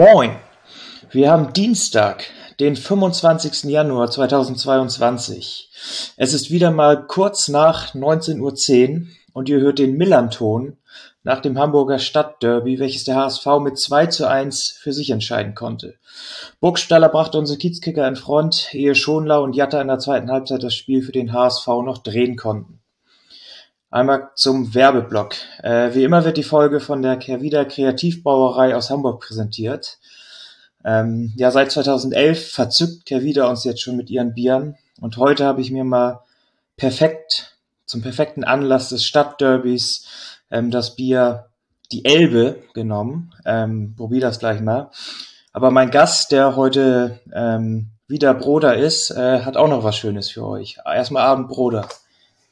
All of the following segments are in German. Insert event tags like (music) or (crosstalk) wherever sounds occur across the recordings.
Moin! Wir haben Dienstag, den 25. Januar 2022. Es ist wieder mal kurz nach 19.10 Uhr und ihr hört den Millanton nach dem Hamburger Stadtderby, welches der HSV mit 2 zu 1 für sich entscheiden konnte. Burgstaller brachte unsere Kiezkicker in Front, ehe Schonlau und Jatta in der zweiten Halbzeit das Spiel für den HSV noch drehen konnten. Einmal zum Werbeblock. Äh, wie immer wird die Folge von der Kervida Kreativbrauerei aus Hamburg präsentiert. Ähm, ja, seit 2011 verzückt Kervida uns jetzt schon mit ihren Bieren und heute habe ich mir mal perfekt, zum perfekten Anlass des Stadtderbys ähm, das Bier die Elbe genommen. Ähm, probier das gleich mal. Aber mein Gast, der heute ähm, wieder Broder ist, äh, hat auch noch was Schönes für euch. Erstmal Abend, Broder.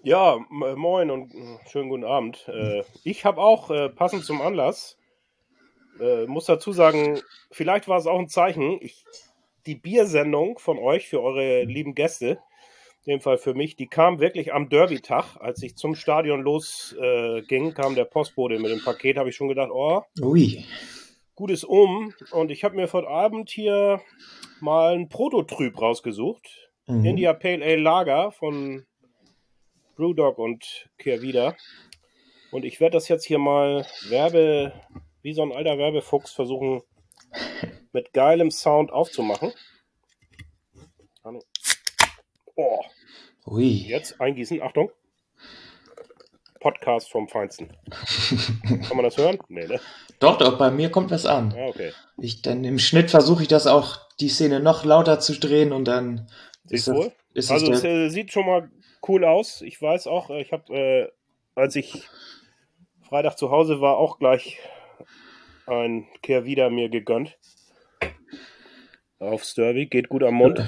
Ja, moin und äh, schönen guten Abend. Äh, ich habe auch äh, passend zum Anlass, äh, muss dazu sagen, vielleicht war es auch ein Zeichen, ich, die Biersendung von euch für eure lieben Gäste, in dem Fall für mich, die kam wirklich am Derby-Tag. Als ich zum Stadion losging, kam der Postbote mit dem Paket, habe ich schon gedacht, oh, Ui. gutes Um. Und ich habe mir vor Abend hier mal ein Prototyp rausgesucht. Mhm. India Pale Ale Lager von Brewdog und Kehrwieder. Und ich werde das jetzt hier mal Werbe, wie so ein alter Werbefuchs versuchen, mit geilem Sound aufzumachen. Oh. Ui. Jetzt eingießen, Achtung. Podcast vom Feinsten. Kann man das hören? Nee, ne? Doch, doch, bei mir kommt was an. Ah, okay. Ich, dann im Schnitt versuche ich das auch, die Szene noch lauter zu drehen und dann. Siehst du? Also, es äh, sieht schon mal cool aus. Ich weiß auch, äh, ich habe, äh, als ich Freitag zu Hause war, auch gleich ein Kehr wieder mir gegönnt. Aufs Derby, geht gut am Mund.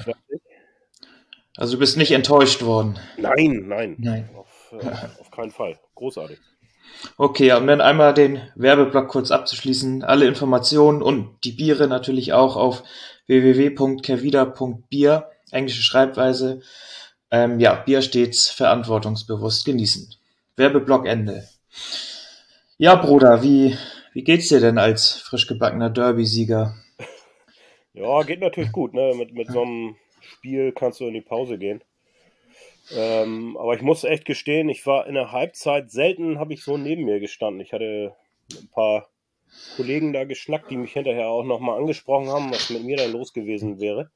Also du bist nicht enttäuscht worden? Nein, nein. nein. Auf, äh, auf keinen Fall. Großartig. Okay, um dann einmal den Werbeblock kurz abzuschließen. Alle Informationen und die Biere natürlich auch auf www.kervida.bier, englische Schreibweise. Ähm, ja, Bier stets verantwortungsbewusst genießen. Werbeblock Ende. Ja, Bruder, wie, wie geht's dir denn als frisch gebackener Derby-Sieger? Ja, geht natürlich gut, ne? Mit, mit so einem Spiel kannst du in die Pause gehen. Ähm, aber ich muss echt gestehen, ich war in der Halbzeit selten, habe ich so neben mir gestanden. Ich hatte ein paar Kollegen da geschnackt, die mich hinterher auch nochmal angesprochen haben, was mit mir dann los gewesen wäre.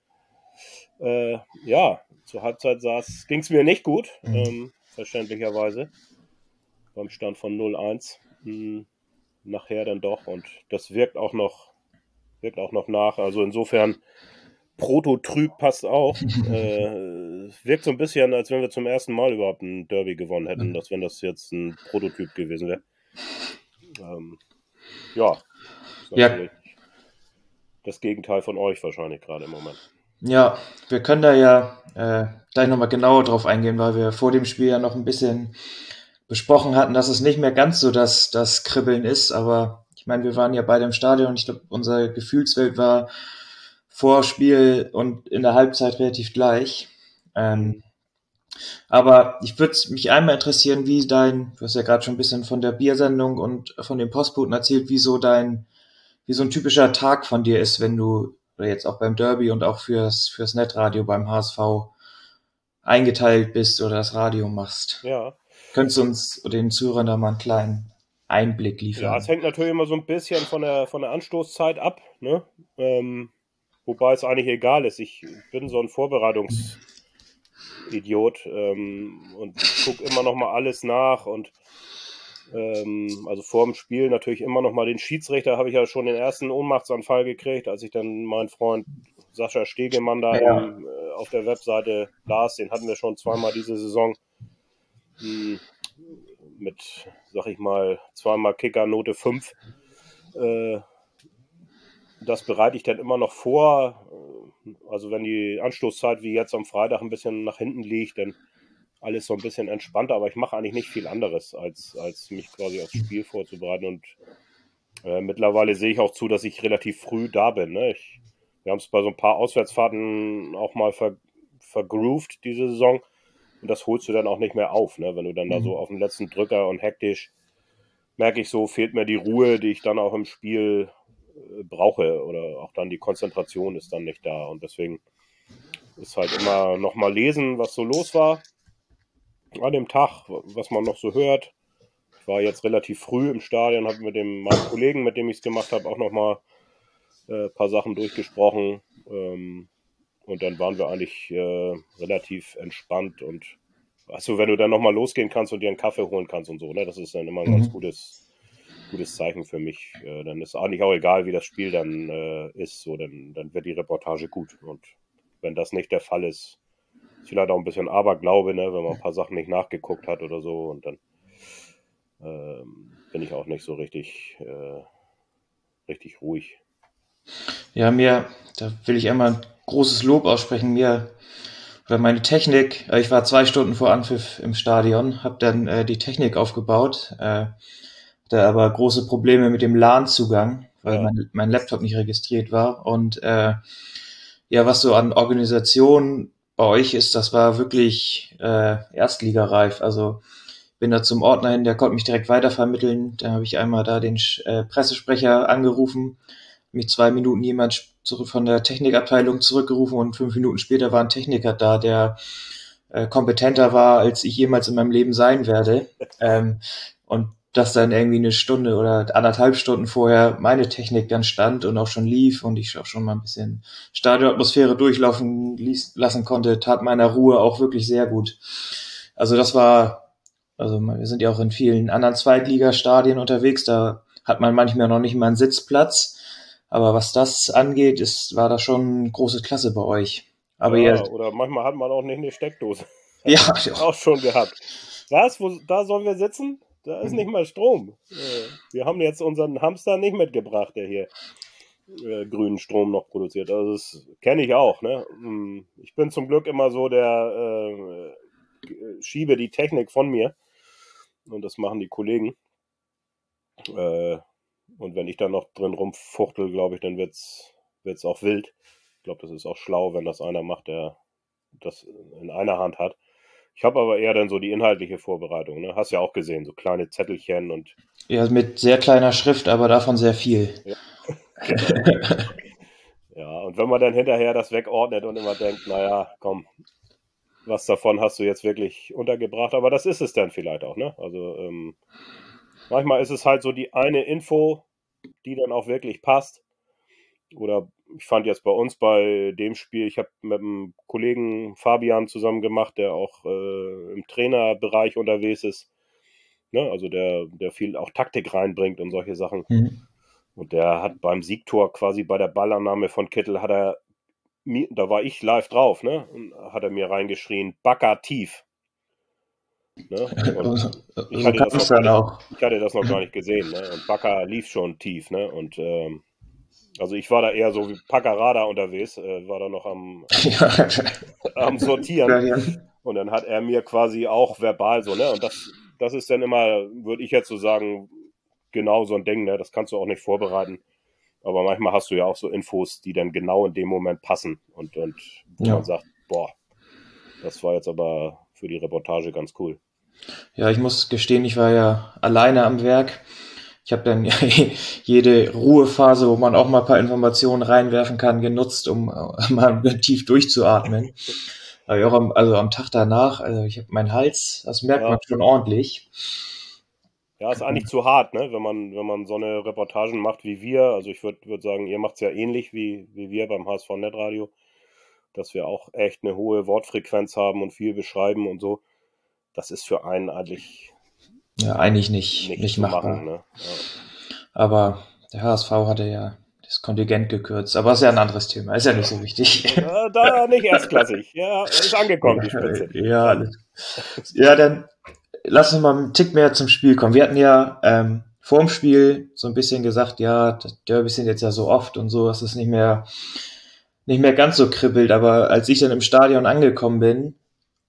Äh, ja, zur Halbzeit ging es mir nicht gut, mhm. ähm, verständlicherweise. Beim Stand von 0-1. Hm, nachher dann doch. Und das wirkt auch noch, wirkt auch noch nach. Also insofern, Prototyp passt auch. (laughs) äh, wirkt so ein bisschen, als wenn wir zum ersten Mal überhaupt ein Derby gewonnen hätten, mhm. als wenn das jetzt ein Prototyp gewesen wäre. Ähm, ja. ja. Das Gegenteil von euch wahrscheinlich gerade im Moment. Ja, wir können da ja äh, gleich nochmal genauer drauf eingehen, weil wir vor dem Spiel ja noch ein bisschen besprochen hatten, dass es nicht mehr ganz so das, das Kribbeln ist. Aber ich meine, wir waren ja beide im Stadion und ich glaube, unsere Gefühlswelt war vor Spiel und in der Halbzeit relativ gleich. Ähm, aber ich würde mich einmal interessieren, wie dein, du hast ja gerade schon ein bisschen von der Biersendung und von den Postboten erzählt, wie so dein, wie so ein typischer Tag von dir ist, wenn du oder jetzt auch beim Derby und auch fürs, fürs Netradio beim HSV eingeteilt bist oder das Radio machst. Ja. Könntest du uns den Zuhörern da mal einen kleinen Einblick liefern? Ja, es hängt natürlich immer so ein bisschen von der, von der Anstoßzeit ab, ne? Ähm, wobei es eigentlich egal ist. Ich bin so ein Vorbereitungsidiot ähm, und gucke immer noch mal alles nach und ähm, also vor dem Spiel natürlich immer noch mal den Schiedsrichter, habe ich ja schon den ersten Ohnmachtsanfall gekriegt, als ich dann meinen Freund Sascha Stegemann da ja. im, äh, auf der Webseite las. Den hatten wir schon zweimal diese Saison hm, mit, sag ich mal, zweimal Kicker Note 5. Äh, das bereite ich dann immer noch vor. Also wenn die Anstoßzeit wie jetzt am Freitag ein bisschen nach hinten liegt, dann alles so ein bisschen entspannter, aber ich mache eigentlich nicht viel anderes, als, als mich quasi aufs Spiel vorzubereiten. Und äh, mittlerweile sehe ich auch zu, dass ich relativ früh da bin. Ne? Ich, wir haben es bei so ein paar Auswärtsfahrten auch mal ver, vergroovt diese Saison. Und das holst du dann auch nicht mehr auf, ne? Wenn du dann mhm. da so auf dem letzten Drücker und hektisch merke ich so, fehlt mir die Ruhe, die ich dann auch im Spiel äh, brauche. Oder auch dann die Konzentration ist dann nicht da. Und deswegen ist halt immer nochmal lesen, was so los war an dem Tag, was man noch so hört. Ich war jetzt relativ früh im Stadion, habe mit dem meinem Kollegen, mit dem ich es gemacht habe, auch nochmal äh, ein paar Sachen durchgesprochen. Ähm, und dann waren wir eigentlich äh, relativ entspannt und also wenn du dann nochmal losgehen kannst und dir einen Kaffee holen kannst und so, ne, das ist dann immer ein mhm. ganz gutes, gutes Zeichen für mich. Äh, dann ist eigentlich auch egal, wie das Spiel dann äh, ist, so, dann, dann wird die Reportage gut. Und wenn das nicht der Fall ist, ist vielleicht auch ein bisschen Aberglaube, ne, wenn man ein paar Sachen nicht nachgeguckt hat oder so und dann ähm, bin ich auch nicht so richtig, äh, richtig ruhig. Ja, mir, da will ich einmal ein großes Lob aussprechen. Mir oder meine Technik, äh, ich war zwei Stunden vor Anpfiff im Stadion, habe dann äh, die Technik aufgebaut, äh, hatte aber große Probleme mit dem LAN-Zugang, weil ja. mein, mein, Laptop nicht registriert war. Und äh, ja, was so an Organisation bei euch ist, das war wirklich äh, erstligareif. Also bin da zum Ordner hin, der konnte mich direkt weitervermitteln. Dann habe ich einmal da den äh, Pressesprecher angerufen, mich zwei Minuten jemand zurück von der Technikabteilung zurückgerufen und fünf Minuten später war ein Techniker da, der äh, kompetenter war, als ich jemals in meinem Leben sein werde. (laughs) Ähm, und dass dann irgendwie eine Stunde oder anderthalb Stunden vorher meine Technik dann stand und auch schon lief und ich auch schon mal ein bisschen Stadionatmosphäre durchlaufen ließ, lassen konnte, tat meiner Ruhe auch wirklich sehr gut. Also das war, also wir sind ja auch in vielen anderen Zweitligastadien unterwegs, da hat man manchmal noch nicht mal einen Sitzplatz. Aber was das angeht, ist, war da schon große Klasse bei euch. Aber ja, ihr, oder manchmal hat man auch nicht eine Steckdose. Ja, (laughs) auch schon gehabt. Was? Wo, da sollen wir sitzen? Da ist nicht mal Strom. Äh, wir haben jetzt unseren Hamster nicht mitgebracht, der hier äh, grünen Strom noch produziert. Also das kenne ich auch. Ne? Hm, ich bin zum Glück immer so der äh, schiebe die Technik von mir. Und das machen die Kollegen. Äh, und wenn ich da noch drin rumfuchtel, glaube ich, dann wird es auch wild. Ich glaube, das ist auch schlau, wenn das einer macht, der das in einer Hand hat. Ich habe aber eher dann so die inhaltliche Vorbereitung. Ne? Hast ja auch gesehen, so kleine Zettelchen und. Ja, mit sehr kleiner Schrift, aber davon sehr viel. Ja, (laughs) ja und wenn man dann hinterher das wegordnet und immer denkt, naja, komm, was davon hast du jetzt wirklich untergebracht? Aber das ist es dann vielleicht auch, ne? Also ähm, manchmal ist es halt so die eine Info, die dann auch wirklich passt. Oder ich fand jetzt bei uns bei dem Spiel, ich habe mit einem Kollegen Fabian zusammen gemacht, der auch äh, im Trainerbereich unterwegs ist. Ne? Also der, der viel auch Taktik reinbringt und solche Sachen. Mhm. Und der hat beim Siegtor quasi bei der Ballannahme von Kittel hat er da war ich live drauf, ne? Und hat er mir reingeschrien, Backer tief. Ne? (laughs) ich, hatte das noch ich hatte das noch gar nicht gesehen, ne? Und Backer lief schon tief, ne? Und ähm, also ich war da eher so wie (laughs) Packerada unterwegs, äh, war da noch am, am Sortieren. Und dann hat er mir quasi auch verbal so, ne? Und das, das ist dann immer, würde ich jetzt so sagen, genau so ein Ding, ne? Das kannst du auch nicht vorbereiten. Aber manchmal hast du ja auch so Infos, die dann genau in dem Moment passen und, und wo ja. man sagt, boah, das war jetzt aber für die Reportage ganz cool. Ja, ich muss gestehen, ich war ja alleine am Werk ich habe dann (laughs) jede Ruhephase, wo man auch mal ein paar Informationen reinwerfen kann, genutzt, um äh, mal (laughs) tief durchzuatmen. Am, also am Tag danach, also ich habe meinen Hals, das merkt ja. man schon ordentlich. Ja, ist eigentlich zu hart, ne? wenn man, wenn man so eine Reportagen macht wie wir. Also ich würde würd sagen, ihr macht es ja ähnlich wie, wie wir beim HSV Netradio, dass wir auch echt eine hohe Wortfrequenz haben und viel beschreiben und so. Das ist für einen eigentlich ja, eigentlich nicht, nicht, nicht machbar. Machen, ne? ja. Aber der HSV hatte ja das Kontingent gekürzt. Aber ist ja ein anderes Thema. Ist ja nicht so wichtig. Ja, da nicht erstklassig. Ja, ist angekommen, die Spitze. (laughs) Ja, ja, dann lass uns mal einen Tick mehr zum Spiel kommen. Wir hatten ja ähm, vor dem Spiel so ein bisschen gesagt, ja, das Derby sind jetzt ja so oft und so, dass es nicht mehr, nicht mehr ganz so kribbelt. Aber als ich dann im Stadion angekommen bin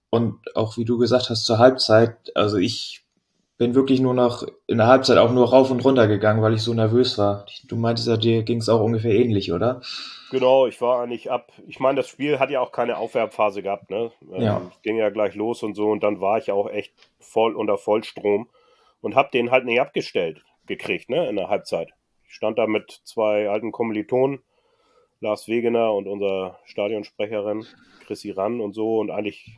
und auch wie du gesagt hast zur Halbzeit, also ich bin wirklich nur noch in der Halbzeit auch nur rauf und runter gegangen, weil ich so nervös war. Du meintest ja, dir ging es auch ungefähr ähnlich, oder? Genau, ich war eigentlich ab. Ich meine, das Spiel hat ja auch keine Aufwärmphase gehabt, ne? Ähm, Ja. Ging ja gleich los und so und dann war ich auch echt voll unter Vollstrom und hab den halt nicht abgestellt gekriegt, ne? In der Halbzeit. Ich stand da mit zwei alten Kommilitonen, Lars Wegener und unser Stadionsprecherin Chrissy Rann und so und eigentlich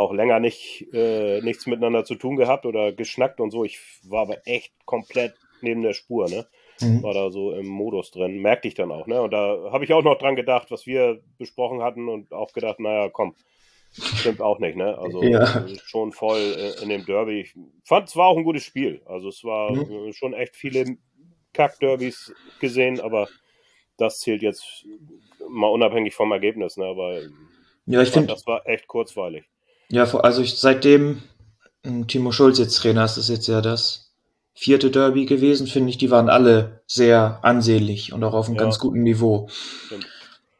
auch länger nicht äh, nichts miteinander zu tun gehabt oder geschnackt und so. Ich war aber echt komplett neben der Spur, ne? Mhm. war da so im Modus drin, merkte ich dann auch, ne? Und da habe ich auch noch dran gedacht, was wir besprochen hatten und auch gedacht, naja, komm, stimmt auch nicht, ne? Also Ja. schon voll äh, in dem Derby. Ich fand, es war auch ein gutes Spiel. Also es war Mhm. schon echt viele Kack-Derbys gesehen, aber das zählt jetzt mal unabhängig vom Ergebnis, ne? Aber Ja, ich finde, das war echt kurzweilig. Ja, also ich, seitdem ähm, Timo Schulz jetzt Trainer ist, ist jetzt ja das vierte Derby gewesen, finde ich, die waren alle sehr ansehnlich und auch auf einem Ja. ganz guten Niveau. Stimmt.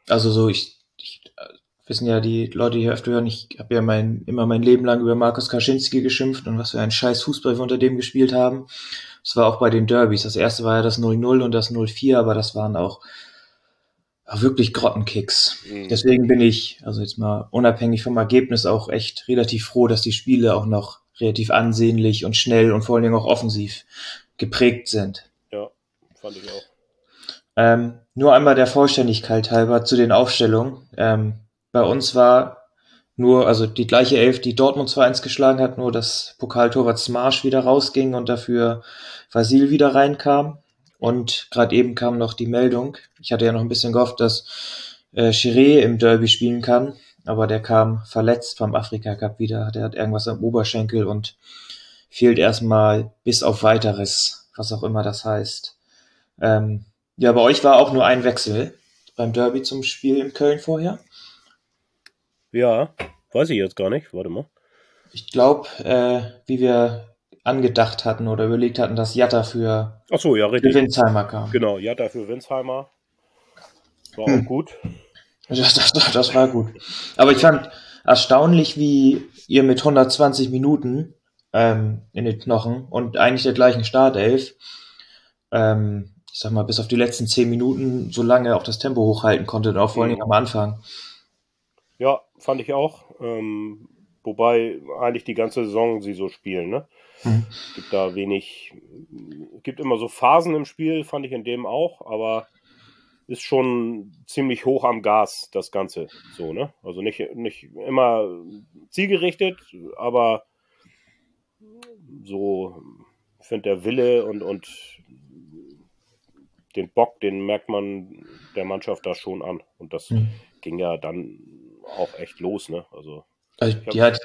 Also so, ich, ich äh, wissen ja die Leute die hier öfter hören, ich habe ja mein, immer mein Leben lang über Markus Kaczynski geschimpft und was für ein scheiß Fußball wir unter dem gespielt haben. Das war auch bei den Derbys. Das erste war ja das 0-0 und das 0-4, aber das waren auch wirklich Grottenkicks. Mhm. Deswegen bin ich, also jetzt mal unabhängig vom Ergebnis, auch echt relativ froh, dass die Spiele auch noch relativ ansehnlich und schnell und vor allen Dingen auch offensiv geprägt sind. Ja, fand ich auch. Ähm, nur einmal der Vollständigkeit halber zu den Aufstellungen. Ähm, bei uns war nur, also die gleiche Elf, die Dortmund 2-1 geschlagen hat, nur dass Pokaltorwart Smarsch wieder rausging und dafür Vasil wieder reinkam. Und gerade eben kam noch die Meldung, ich hatte ja noch ein bisschen gehofft, dass äh, Chiré im Derby spielen kann, aber der kam verletzt vom Afrika Cup wieder. Der hat irgendwas am Oberschenkel und fehlt erstmal bis auf weiteres, was auch immer das heißt. Ähm, ja, bei euch war auch nur ein Wechsel beim Derby zum Spiel in Köln vorher. Ja, weiß ich jetzt gar nicht. Warte mal. Ich glaube, äh, wie wir angedacht hatten oder überlegt hatten, dass Jatta für Ach so, ja, für richtig. Winsheimer kam. Genau, Jatta für Winsheimer. War Hm. auch gut. (laughs) Das, das, das war gut. Aber ich fand erstaunlich, wie ihr mit 120 Minuten ähm, in den Knochen und eigentlich der gleichen Startelf, ähm, ich sag mal, bis auf die letzten 10 Minuten so lange auch das Tempo hochhalten konntet, auch vor allen Dingen am Anfang. Ja, fand ich auch. Ähm, wobei eigentlich die ganze Saison sie so spielen, ne? Mhm. Gibt da wenig, gibt immer so Phasen im Spiel, fand ich in dem auch, aber ist schon ziemlich hoch am Gas, das Ganze. So, ne? Also nicht, nicht immer zielgerichtet, aber so, ich finde der Wille und, und den Bock, den merkt man der Mannschaft da schon an. Und das Mhm. ging ja dann auch echt los, ne? Also, Also die hat,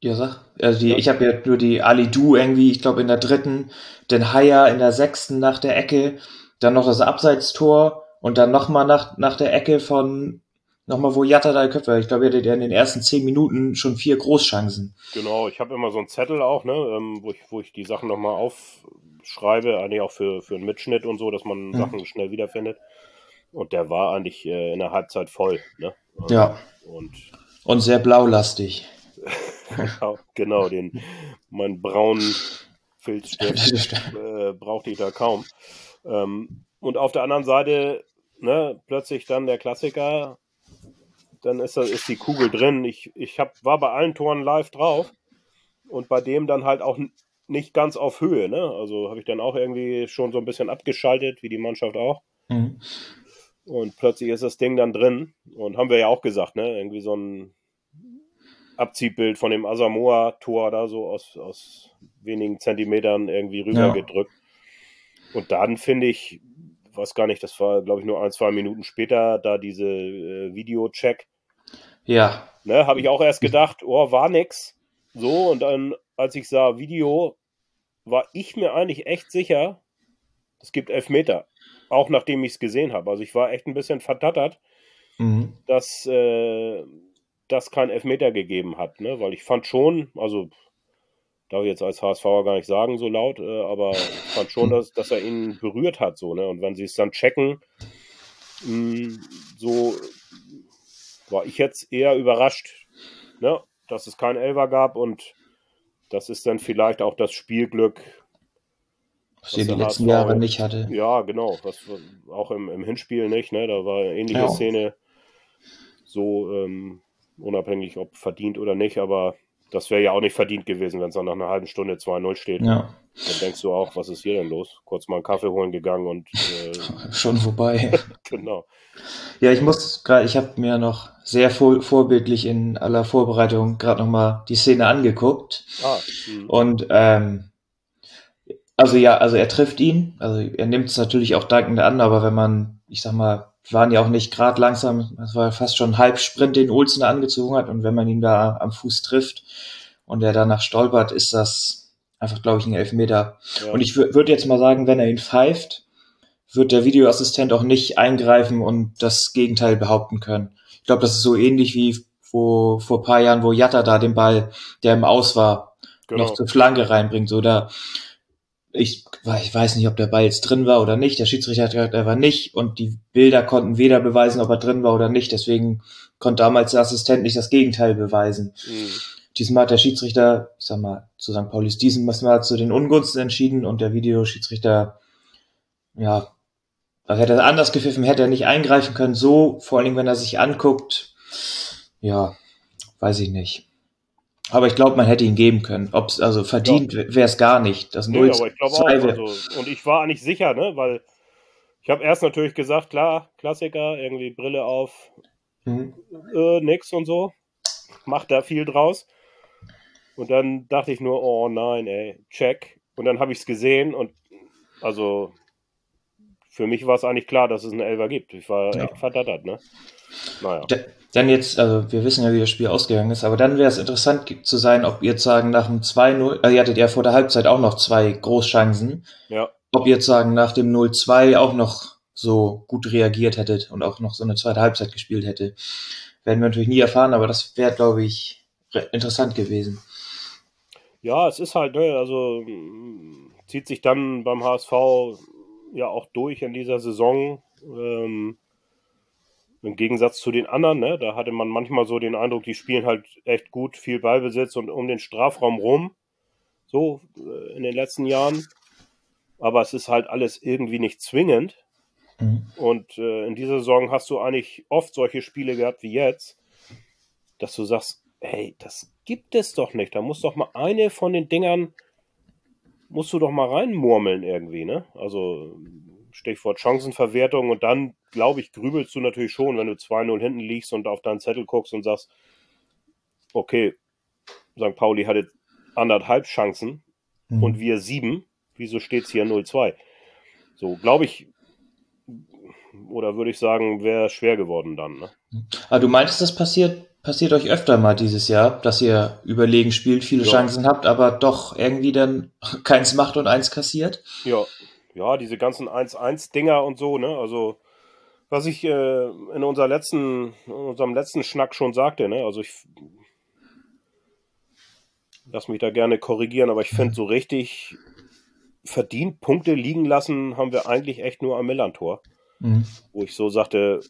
ja sag, also die, Ja. ich habe ja nur die Ali Du irgendwie, ich glaube in der dritten, den Haier in der sechsten nach der Ecke, dann noch das Abseitstor und dann nochmal nach, nach der Ecke von, nochmal wo Jatta da Köpfe, ich glaube, er hatte in den ersten zehn Minuten schon vier Großchancen. genau, ich habe immer so einen Zettel auch, ne, ähm, wo, ich, wo ich die Sachen nochmal aufschreibe, eigentlich auch für, für einen Mitschnitt und so, dass man Mhm. Sachen schnell wiederfindet. Und der war eigentlich äh, in der Halbzeit voll, ne? Ja. Und Und sehr blaulastig. (laughs) genau, den meinen braunen Filzstift äh, brauchte ich da kaum. Ähm, und auf der anderen Seite, ne, plötzlich dann der Klassiker, dann ist, ist die Kugel drin. Ich, ich hab, war bei allen Toren live drauf und bei dem dann halt auch nicht ganz auf Höhe. Ne? Also habe ich dann auch irgendwie schon so ein bisschen abgeschaltet, wie die Mannschaft auch. Mhm. Und plötzlich ist das Ding dann drin. Und haben wir ja auch gesagt, ne? Irgendwie so ein Abziehbild von dem Asamoah-Tor da so aus, aus wenigen Zentimetern irgendwie rübergedrückt. Und dann finde ich, weiß gar nicht, das war, glaube ich, nur ein, zwei Minuten später, da diese äh, Video-Check. Ja, Ne, habe ich auch erst gedacht, oh, war nix. So, und dann, als ich sah Video, war ich mir eigentlich echt sicher, es gibt Elfmeter. Auch nachdem ich es gesehen habe. Also ich war echt ein bisschen verdattert, mhm. dass äh, das kein Elfmeter gegeben hat, ne? Weil ich fand schon, also darf ich jetzt als HSVer gar nicht sagen so laut, äh, aber ich fand schon, dass, dass er ihn berührt hat, so, ne? Und wenn sie es dann checken, mh, so war ich jetzt eher überrascht, ne? Dass es keinen Elfer gab und das ist dann vielleicht auch das Spielglück Was ihr die letzten HSV, Jahre nicht hatte. Ja, genau. Was, auch im, im Hinspiel nicht, ne? Da war eine ähnliche ja. Szene so ähm, unabhängig, ob verdient oder nicht, aber das wäre ja auch nicht verdient gewesen, wenn es dann nach einer halben Stunde 2-0 steht. Ja. Dann denkst du auch, was ist hier denn los? Kurz mal einen Kaffee holen gegangen und äh, (laughs) schon vorbei. (laughs) genau. Ja, ich muss gerade, ich habe mir noch sehr vor, vorbildlich in aller Vorbereitung gerade noch mal die Szene angeguckt. Ah, hm. und ähm, also ja, also er trifft ihn, also er nimmt es natürlich auch dankend an, aber wenn man, ich sag mal, waren ja auch nicht gerade langsam, das war fast schon ein Halbsprint, den Olsen angezogen hat und wenn man ihn da am Fuß trifft und er danach stolpert, ist das einfach, glaube ich, ein Elfmeter. Ja. Und ich würde jetzt mal sagen, wenn er ihn pfeift, wird der Videoassistent auch nicht eingreifen und das Gegenteil behaupten können. Ich glaube, das ist so ähnlich wie wo, vor paar Jahren, wo Jatta da den Ball, der im Aus war, genau. noch zur Flanke reinbringt. So, da ich, ich weiß nicht, ob der Ball jetzt drin war oder nicht. Der Schiedsrichter hat gesagt, er war nicht und die Bilder konnten weder beweisen, ob er drin war oder nicht. Deswegen konnte damals der Assistent nicht das Gegenteil beweisen. Mhm. Diesmal hat der Schiedsrichter, ich sag mal, zu St. Paulis diesmal zu den Ungunsten entschieden und der Videoschiedsrichter, ja, also hätte er anders gepfiffen, hätte er nicht eingreifen können. So, vor allen Dingen, wenn er sich anguckt, ja, weiß ich nicht. Aber ich glaube, man hätte ihn geben können. Ob's, also verdient ja. wäre es gar nicht. Das nee, aber ich glaube auch. Also, und ich war nicht sicher, ne? Weil ich habe erst natürlich gesagt, klar, Klassiker, irgendwie Brille auf, mhm. äh, nix und so. Macht da viel draus. Und dann dachte ich nur, oh nein, ey, check. Und dann habe ich es gesehen und also für mich war es eigentlich klar, dass es einen Elfer gibt. Ich war ja. echt verdattert, ne? Naja. Dann jetzt, also wir wissen ja, wie das Spiel ausgegangen ist, aber dann wäre es interessant zu sein, ob ihr jetzt sagen, nach dem 2-0, also ihr hattet ja vor der Halbzeit auch noch zwei Großchancen. Ja. Ob ihr jetzt sagen, nach dem 0-2 auch noch so gut reagiert hättet und auch noch so eine zweite Halbzeit gespielt hätte. Werden wir natürlich nie erfahren, aber das wäre, glaube ich, interessant gewesen. Ja, es ist halt, ne, also zieht sich dann beim HSV ja auch durch in dieser Saison. Ähm, im Gegensatz zu den anderen, ne, da hatte man manchmal so den Eindruck, die spielen halt echt gut, viel Ballbesitz und um den Strafraum rum. So äh, in den letzten Jahren. Aber es ist halt alles irgendwie nicht zwingend. Mhm. Und äh, in dieser Saison hast du eigentlich oft solche Spiele gehabt wie jetzt, dass du sagst, hey, das gibt es doch nicht. Da muss doch mal eine von den Dingern, musst du doch mal reinmurmeln irgendwie, ne? Also Stichwort Chancenverwertung und dann, glaube ich, grübelst du natürlich schon, wenn du 2-0 hinten liegst und auf deinen Zettel guckst und sagst, okay, St. Pauli hatte anderthalb Chancen mhm. und wir sieben, wieso steht es hier 0-2? So, glaube ich, oder würde ich sagen, wäre schwer geworden dann. Ne? Aber ah, du meintest, das passiert, passiert euch öfter mal dieses Jahr, dass ihr überlegen spielt, viele ja. Chancen habt, aber doch irgendwie dann (laughs) keins macht und eins kassiert? Ja, ja, diese ganzen 1-1-Dinger und so, ne? Also, was ich äh, in, unser letzten, in unserem letzten Schnack schon sagte, ne? Also ich lass mich da gerne korrigieren, aber ich finde so richtig verdient Punkte liegen lassen haben wir eigentlich echt nur am Millantor. Mhm. Wo ich so sagte,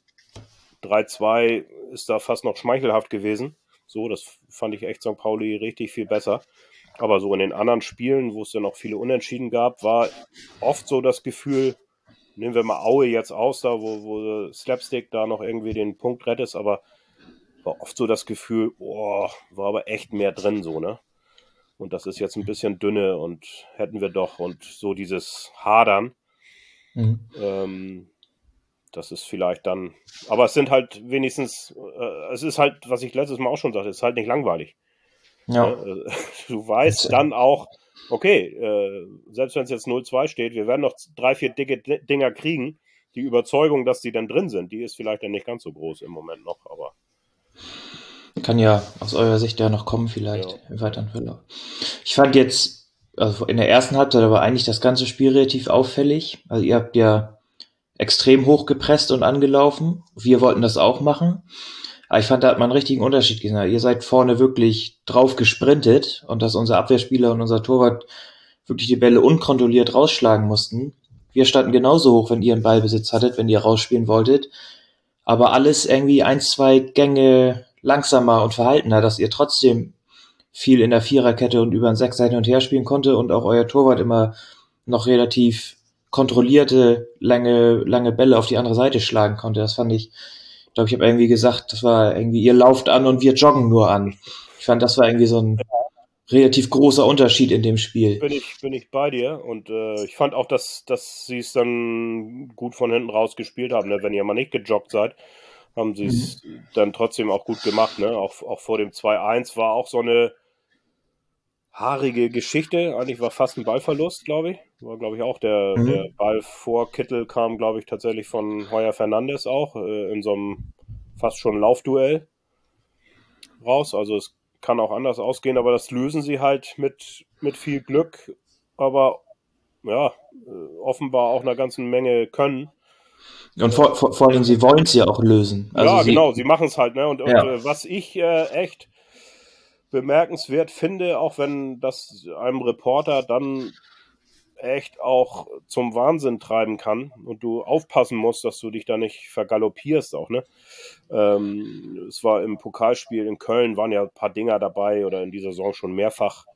3-2 ist da fast noch schmeichelhaft gewesen. So, das fand ich echt St. Pauli richtig viel besser. Aber so in den anderen Spielen, wo es dann noch viele Unentschieden gab, war oft so das Gefühl, nehmen wir mal Aue jetzt aus, da wo, wo Slapstick da noch irgendwie den Punkt rettet, aber war oft so das Gefühl, boah, war aber echt mehr drin so, ne? Und das ist jetzt ein bisschen dünne und hätten wir doch und so dieses Hadern. Mhm. Ähm, das ist vielleicht dann, aber es sind halt wenigstens, äh, es ist halt, was ich letztes Mal auch schon sagte, es ist halt nicht langweilig. Ja. Ne? (laughs) Du weißt dann auch, okay, äh, selbst wenn es jetzt 0-2 steht, wir werden noch drei, vier dicke Dinger kriegen. Die Überzeugung, dass die dann drin sind, die ist vielleicht dann nicht ganz so groß im Moment noch, aber. Kann ja aus eurer Sicht ja noch kommen, vielleicht ja. im weiteren Verlauf. Ich fand jetzt, also in der ersten Halbzeit aber eigentlich das ganze Spiel relativ auffällig. Also ihr habt ja extrem hoch gepresst und angelaufen. Wir wollten das auch machen. Aber ich fand, da hat man einen richtigen Unterschied gesehen. Ihr seid vorne wirklich drauf gesprintet und dass unser Abwehrspieler und unser Torwart wirklich die Bälle unkontrolliert rausschlagen mussten. Wir standen genauso hoch, wenn ihr einen Ballbesitz hattet, wenn ihr rausspielen wolltet. Aber alles irgendwie ein, zwei Gänge langsamer und verhaltener, dass ihr trotzdem viel in der Viererkette und über einen Sechser hin und her spielen konnte und auch euer Torwart immer noch relativ kontrollierte, lange, lange Bälle auf die andere Seite schlagen konnte. Das fand ich glaube, ich habe irgendwie gesagt, das war irgendwie, ihr lauft an und wir joggen nur an. Ich fand, das war irgendwie so ein relativ großer Unterschied in dem Spiel. Bin ich, bin ich bei dir und äh, ich fand auch, dass, dass sie es dann gut von hinten raus gespielt haben. Ne? Wenn ihr mal nicht gejoggt seid, haben sie es mhm. dann trotzdem auch gut gemacht. Ne? Auch, auch vor dem 2-1 war auch so eine haarige Geschichte. Eigentlich war fast ein Ballverlust, glaube ich. War, glaube ich, auch der, mhm. der Ball vor Kittel kam, glaube ich, tatsächlich von Heuer Fernandes auch äh, in so einem fast schon Laufduell raus. Also es kann auch anders ausgehen, aber das lösen sie halt mit, mit viel Glück, aber ja, äh, offenbar auch einer ganzen Menge können. Und vor, vor, vor allem, sie wollen es ja auch lösen. Also ja, sie, genau, sie machen es halt. Ne? Und, ja. und äh, was ich äh, echt bemerkenswert finde, auch wenn das einem Reporter dann echt auch zum Wahnsinn treiben kann und du aufpassen musst, dass du dich da nicht vergaloppierst auch, ne? Ähm, es war im Pokalspiel in Köln, waren ja ein paar Dinger dabei oder in dieser Saison schon mehrfach,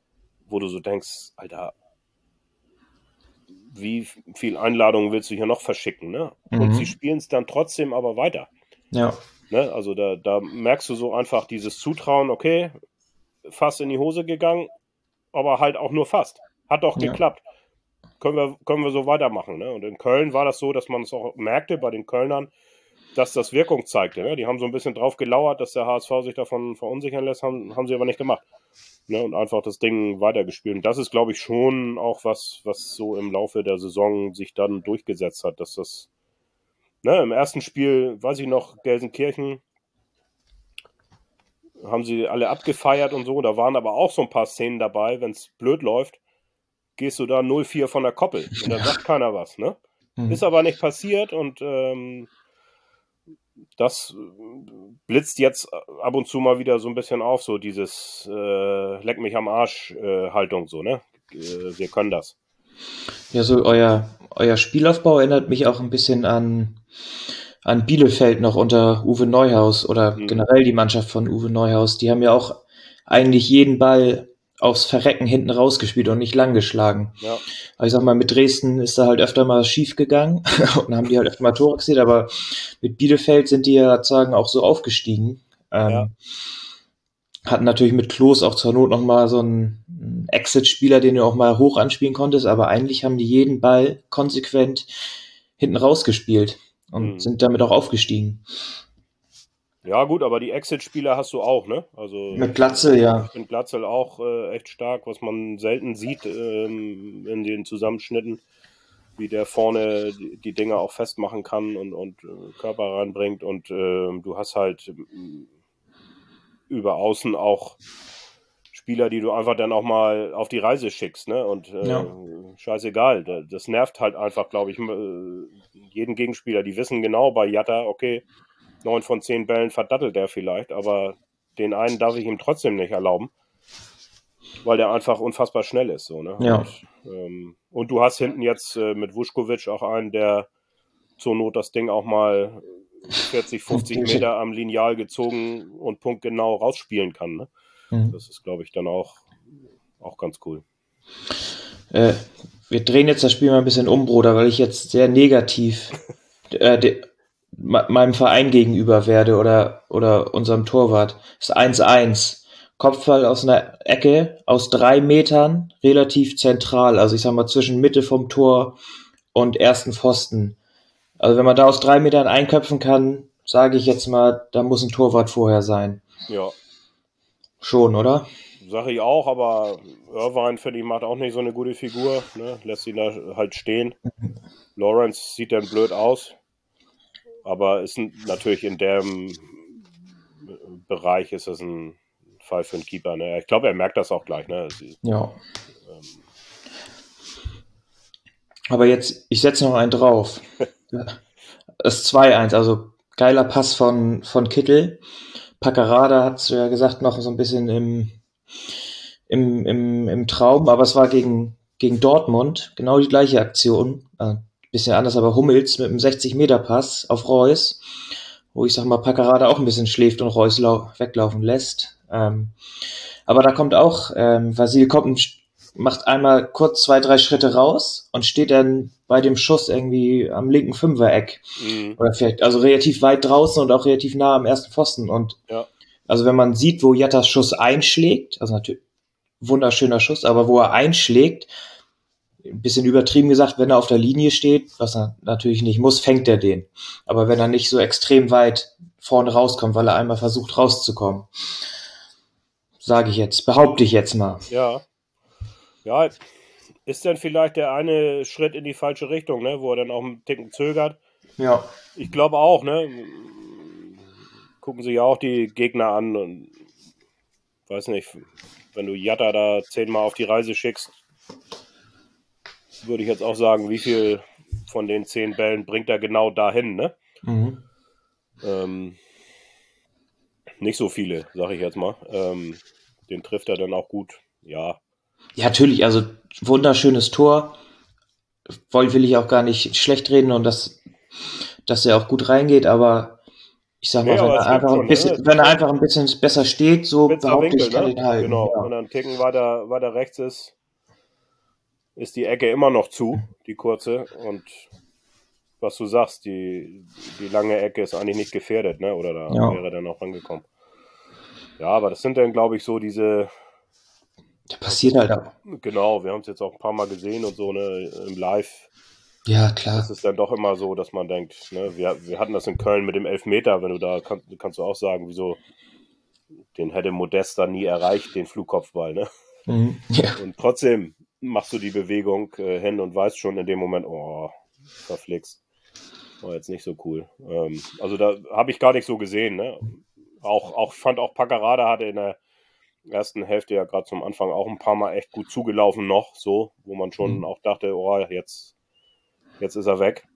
wo du so denkst, Alter, wie viel Einladungen willst du hier noch verschicken, ne? Mhm. Und sie spielen es dann trotzdem aber weiter. Ja. Ne? Also da, da merkst du so einfach dieses Zutrauen, okay, fast in die Hose gegangen, aber halt auch nur fast. Hat doch ja. geklappt. Können wir, können wir so weitermachen. Ne? Und in Köln war das so, dass man es auch merkte bei den Kölnern, dass das Wirkung zeigte. Ne? Die haben so ein bisschen drauf gelauert, dass der HSV sich davon verunsichern lässt, haben, haben sie aber nicht gemacht. Ne? Und einfach das Ding weitergespielt. Und das ist, glaube ich, schon auch was, was so im Laufe der Saison sich dann durchgesetzt hat, dass das ne, im ersten Spiel, weiß ich noch, Gelsenkirchen, haben sie alle abgefeiert und so. Da waren aber auch so ein paar Szenen dabei, wenn es blöd läuft, gehst du da 0-4 von der Koppel und dann sagt keiner was, ne? Mhm. Ist aber nicht passiert und ähm, das blitzt jetzt ab und zu mal wieder so ein bisschen auf, so dieses äh, Leck mich am Arsch äh, Haltung, so, ne? Äh, wir können das. Ja, so euer, euer Spielaufbau erinnert mich auch ein bisschen an an Bielefeld noch unter Uwe Neuhaus oder mhm. generell die Mannschaft von Uwe Neuhaus. Die haben ja auch eigentlich jeden Ball aufs Verrecken hinten rausgespielt und nicht lang geschlagen. Ja. Aber ich sag mal, mit Dresden ist da halt öfter mal schief gegangen (laughs) und haben die halt öfter mal Tore gesehen, aber mit Bielefeld sind die ja sozusagen auch so aufgestiegen. Ähm, ja. Hatten natürlich mit Klos auch zur Not nochmal so einen Exit-Spieler, den du auch mal hoch anspielen konntest, aber eigentlich haben die jeden Ball konsequent hinten rausgespielt und mhm. sind damit auch aufgestiegen. Ja, gut, aber die Exit-Spieler hast du auch, ne? Also mit Glatzel, ja. Ich finde Glatzel auch äh, echt stark, was man selten sieht ähm, in den Zusammenschnitten, wie der vorne die, Dinge auch festmachen kann und, und äh, Körper reinbringt. Und äh, du hast halt äh, über außen auch Spieler, die du einfach dann auch mal auf die Reise schickst, ne? Und äh, ja. scheißegal. Das nervt halt einfach, glaube ich, äh, jeden Gegenspieler. Die wissen genau bei Jatta, okay, neun von zehn Bällen verdattelt er vielleicht, aber den einen darf ich ihm trotzdem nicht erlauben, weil der einfach unfassbar schnell ist. So, ne? ja. und, ähm, und, du hast hinten jetzt äh, mit Vuskovic auch einen, der zur Not das Ding auch mal 40, 50 (laughs) Meter am Lineal gezogen und punktgenau rausspielen kann. Ne? Mhm. Das ist, glaube ich, dann auch, auch ganz cool. Äh, wir drehen jetzt das Spiel mal ein bisschen um, Bruder, weil ich jetzt sehr negativ äh, de, meinem Verein gegenüber werde oder, oder unserem Torwart. Das ist 1-1. Kopfball aus einer Ecke aus drei Metern, relativ zentral. Also ich sag mal zwischen Mitte vom Tor und ersten Pfosten. Also wenn man da aus drei Metern einköpfen kann, sage ich jetzt mal, da muss ein Torwart vorher sein. Ja, Schon, oder? Sag ich auch, aber Irvine, finde ich, macht auch nicht so eine gute Figur. Ne? Lässt ihn da halt stehen. (laughs) Lawrence sieht dann blöd aus. Aber ist natürlich in dem Bereich ist es ein Fall für einen Keeper. Ne? Ich glaube, er merkt das auch gleich. Ne? Ja. Ähm, aber jetzt, ich setze noch einen drauf. (laughs) Das ist 2-1, also geiler Pass von, von Kittel. Packerada hat es ja gesagt, noch so ein bisschen im, im, im, im Traum, aber es war gegen, gegen Dortmund genau die gleiche Aktion. Äh, bisschen anders, aber Hummels mit einem 60-Meter-Pass auf Reus, wo ich sag mal, Packerada auch ein bisschen schläft und Reus weglaufen lässt. Ähm, aber da kommt auch, ähm, Vasil kommt macht einmal kurz zwei, drei Schritte raus und steht dann bei dem Schuss irgendwie am linken Fünfereck. Mhm. Oder vielleicht, also relativ weit draußen und auch relativ nah am ersten Pfosten. Und ja. also wenn man sieht, wo Jattas Schuss einschlägt, also natürlich wunderschöner Schuss, aber wo er einschlägt, ein bisschen übertrieben gesagt, wenn er auf der Linie steht, was er natürlich nicht muss, fängt er den. Aber wenn er nicht so extrem weit vorne rauskommt, weil er einmal versucht rauszukommen, sage ich jetzt, behaupte ich jetzt mal. Ja. Ja, ist dann vielleicht der eine Schritt in die falsche Richtung, ne, wo er dann auch einen Ticken zögert. Ja. Ich glaube auch, ne? Gucken sich ja auch die Gegner an und weiß nicht, wenn du Jatta da zehnmal auf die Reise schickst, würde ich jetzt auch sagen, wie viel von den zehn Bällen bringt er genau dahin, ne? Mhm. Ähm, nicht so viele, sage ich jetzt mal. Ähm, den trifft er dann auch gut, ja. Ja, natürlich, also wunderschönes Tor. Will ich auch gar nicht schlecht reden und dass, dass er auch gut reingeht, aber ich sag mal, nee, wenn, er einfach, schon, ein bisschen, ne? wenn er einfach ein bisschen besser steht, so behaupte ich, kann ne? ihn halten. Genau, ja. und dann Ticken weiter, weiter rechts ist, ist die Ecke immer noch zu, die kurze. Und was du sagst, die, die lange Ecke ist eigentlich nicht gefährdet, ne? Oder da ja. wäre dann auch rangekommen. Ja, aber das sind dann, glaube ich, so diese. Der passiert halt auch. Genau, wir haben es jetzt auch ein paar Mal gesehen und so, ne, im Live. Ja, klar. Es ist dann doch immer so, dass man denkt, ne, wir, wir hatten das in Köln mit dem Elfmeter, wenn du da kannst, kannst du auch sagen, wieso den hätte Modesta nie erreicht, den Flugkopfball, ne? Mhm, ja. Und trotzdem machst du die Bewegung äh, hin und weißt schon in dem Moment, oh, verflixt. War jetzt nicht so cool. Ähm, also da habe ich gar nicht so gesehen, ne? Auch, auch fand auch Paccarada hatte in der ersten Hälfte ja gerade zum Anfang auch ein paar Mal echt gut zugelaufen noch, so, wo man schon mhm. auch dachte, oh, jetzt, jetzt ist er weg.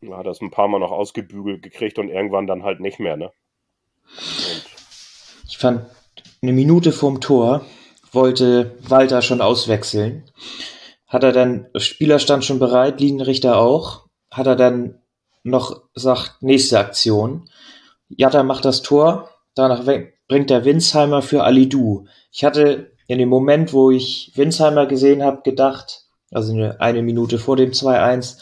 Da hat er es ein paar Mal noch ausgebügelt gekriegt und irgendwann dann halt nicht mehr, ne? Und ich fand eine Minute vorm Tor wollte Walter schon auswechseln. Hat er dann, Spieler stand schon bereit, Linienrichter auch. Hat er dann noch sagt, nächste Aktion. Jatta macht das Tor, danach bringt der Winsheimer für Alidu. Ich hatte in dem Moment, wo ich Winsheimer gesehen habe, gedacht, also eine, eine Minute vor dem 2-1,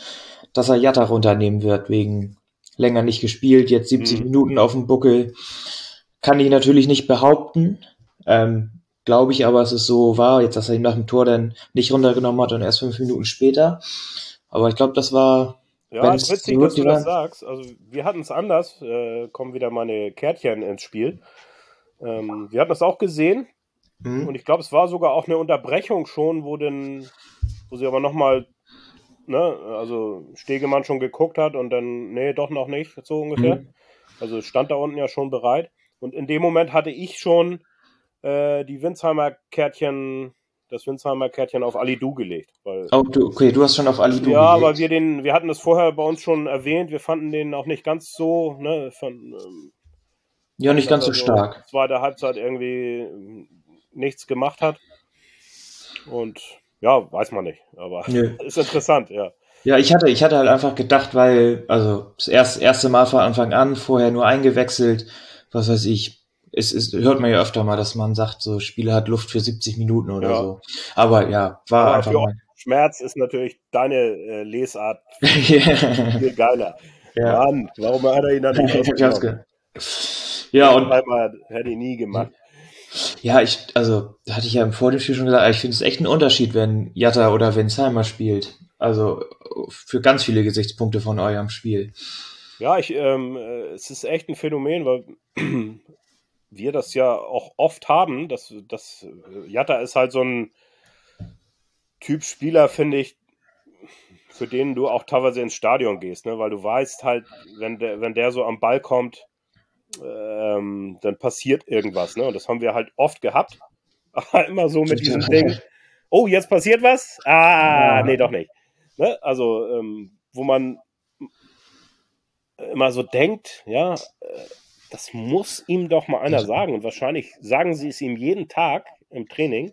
dass er Jatta runternehmen wird, wegen länger nicht gespielt, jetzt 70 mhm. Minuten auf dem Buckel. Kann ich natürlich nicht behaupten. Ähm, Glaube ich aber, dass es so war, jetzt, dass er ihn nach dem Tor dann nicht runtergenommen hat und erst fünf Minuten später. Aber ich glaube, das war ja, es ist witzig, dass du das sagst. Also wir hatten es anders. Äh, kommen wieder meine Kärtchen ins Spiel. Ähm, wir hatten das auch gesehen. Mhm. Und ich glaube, es war sogar auch eine Unterbrechung schon, wo denn, wo sie aber nochmal, ne, also Stegemann schon geguckt hat und dann, nee, doch noch nicht, so ungefähr. Mhm. Also stand da unten ja schon bereit. Und in dem Moment hatte ich schon äh, die Winsheimer Kärtchen das Winsheimer Kärtchen auf Ali Du gelegt. Weil, oh, du, okay, du hast schon auf Ali Du Ja, gelegt. aber wir den, wir hatten das vorher bei uns schon erwähnt, wir fanden den auch nicht ganz so, ne, von, ähm, ja, nicht ganz so stark. Zweite Halbzeit irgendwie nichts gemacht hat. Und ja, weiß man nicht, aber Nö. (laughs) ist interessant, ja. Ja, ich hatte, ich hatte halt einfach gedacht, weil, also das erste, erste Mal von Anfang an, vorher nur eingewechselt, was weiß ich, es ist, hört man ja öfter mal, dass man sagt, so Spieler hat Luft für 70 Minuten oder ja. so. Aber ja, war Aber einfach mal. Schmerz ist natürlich deine äh, Lesart (laughs) viel geiler. Ja. Mann, warum hat er ihn dann nicht (laughs) ausgenommen? Ja, und einmal hätte ich nie gemacht. Ja, ich, also, hatte ich ja im vor dem Spiel schon gesagt, ich finde es echt ein Unterschied, wenn Jatta oder Winsheimer spielt. Also, für ganz viele Gesichtspunkte von eurem Spiel. Ja, ich, ähm, äh, es ist echt ein Phänomen, weil (clears throat) wir das ja auch oft haben. dass das Jatta ist halt so ein Typ Spieler, finde ich, für den du auch teilweise ins Stadion gehst, ne? weil du weißt halt, wenn der, wenn der so am Ball kommt, ähm, dann passiert irgendwas. Ne? Und das haben wir halt oft gehabt. Aber (laughs) immer so mit diesem Ding, oh, jetzt passiert was? Ah, nee, doch nicht. Ne? Also, ähm, wo man immer so denkt, ja, äh, das muss ihm doch mal einer sagen. Und wahrscheinlich sagen sie es ihm jeden Tag im Training.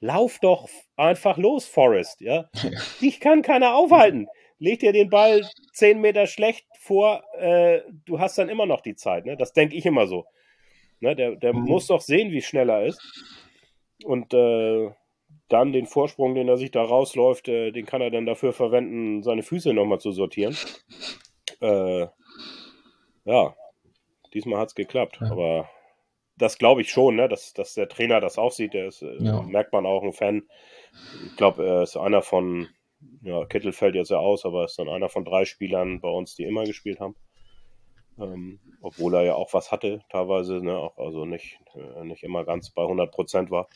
Lauf doch einfach los, Forrest. Ja? (laughs) Dich kann keiner aufhalten. Leg dir den Ball zehn Meter schlecht vor, äh, du hast dann immer noch die Zeit. Ne? Das denke ich immer so. Ne? Der, der mhm. muss doch sehen, wie schnell er ist. Und äh, dann den Vorsprung, den er sich da rausläuft, äh, den kann er dann dafür verwenden, seine Füße nochmal zu sortieren. Äh, ja, diesmal hat es geklappt. Ja. Aber das glaube ich schon, ne? dass, dass der Trainer das auch sieht. Der ist, äh, ja. merkt man auch, ein Fan. Ich glaube, er ist einer von, ja, Kittel fällt jetzt ja aus, aber ist dann einer von drei Spielern bei uns, die immer gespielt haben. Ähm, obwohl er ja auch was hatte, teilweise, ne? auch, also nicht, äh, nicht immer ganz bei 100 Prozent war.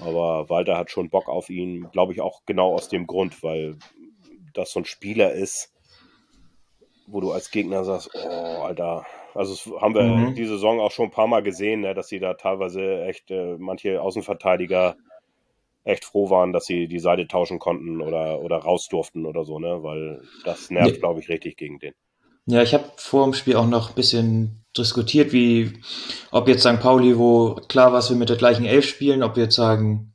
Aber Walter hat schon Bock auf ihn, glaube ich auch genau aus dem Grund, weil das so ein Spieler ist, wo du als Gegner sagst, oh, Alter, also haben wir mhm. die Saison auch schon ein paar Mal gesehen, ne, dass sie da teilweise echt äh, manche Außenverteidiger echt froh waren, dass sie die Seite tauschen konnten oder, oder raus durften oder so, ne? Weil das nervt, ja. glaube ich, richtig gegen den. Ja, ich habe vor dem Spiel auch noch ein bisschen diskutiert, wie ob jetzt St. Pauli, wo klar war, dass wir mit der gleichen Elf spielen, ob wir jetzt sagen,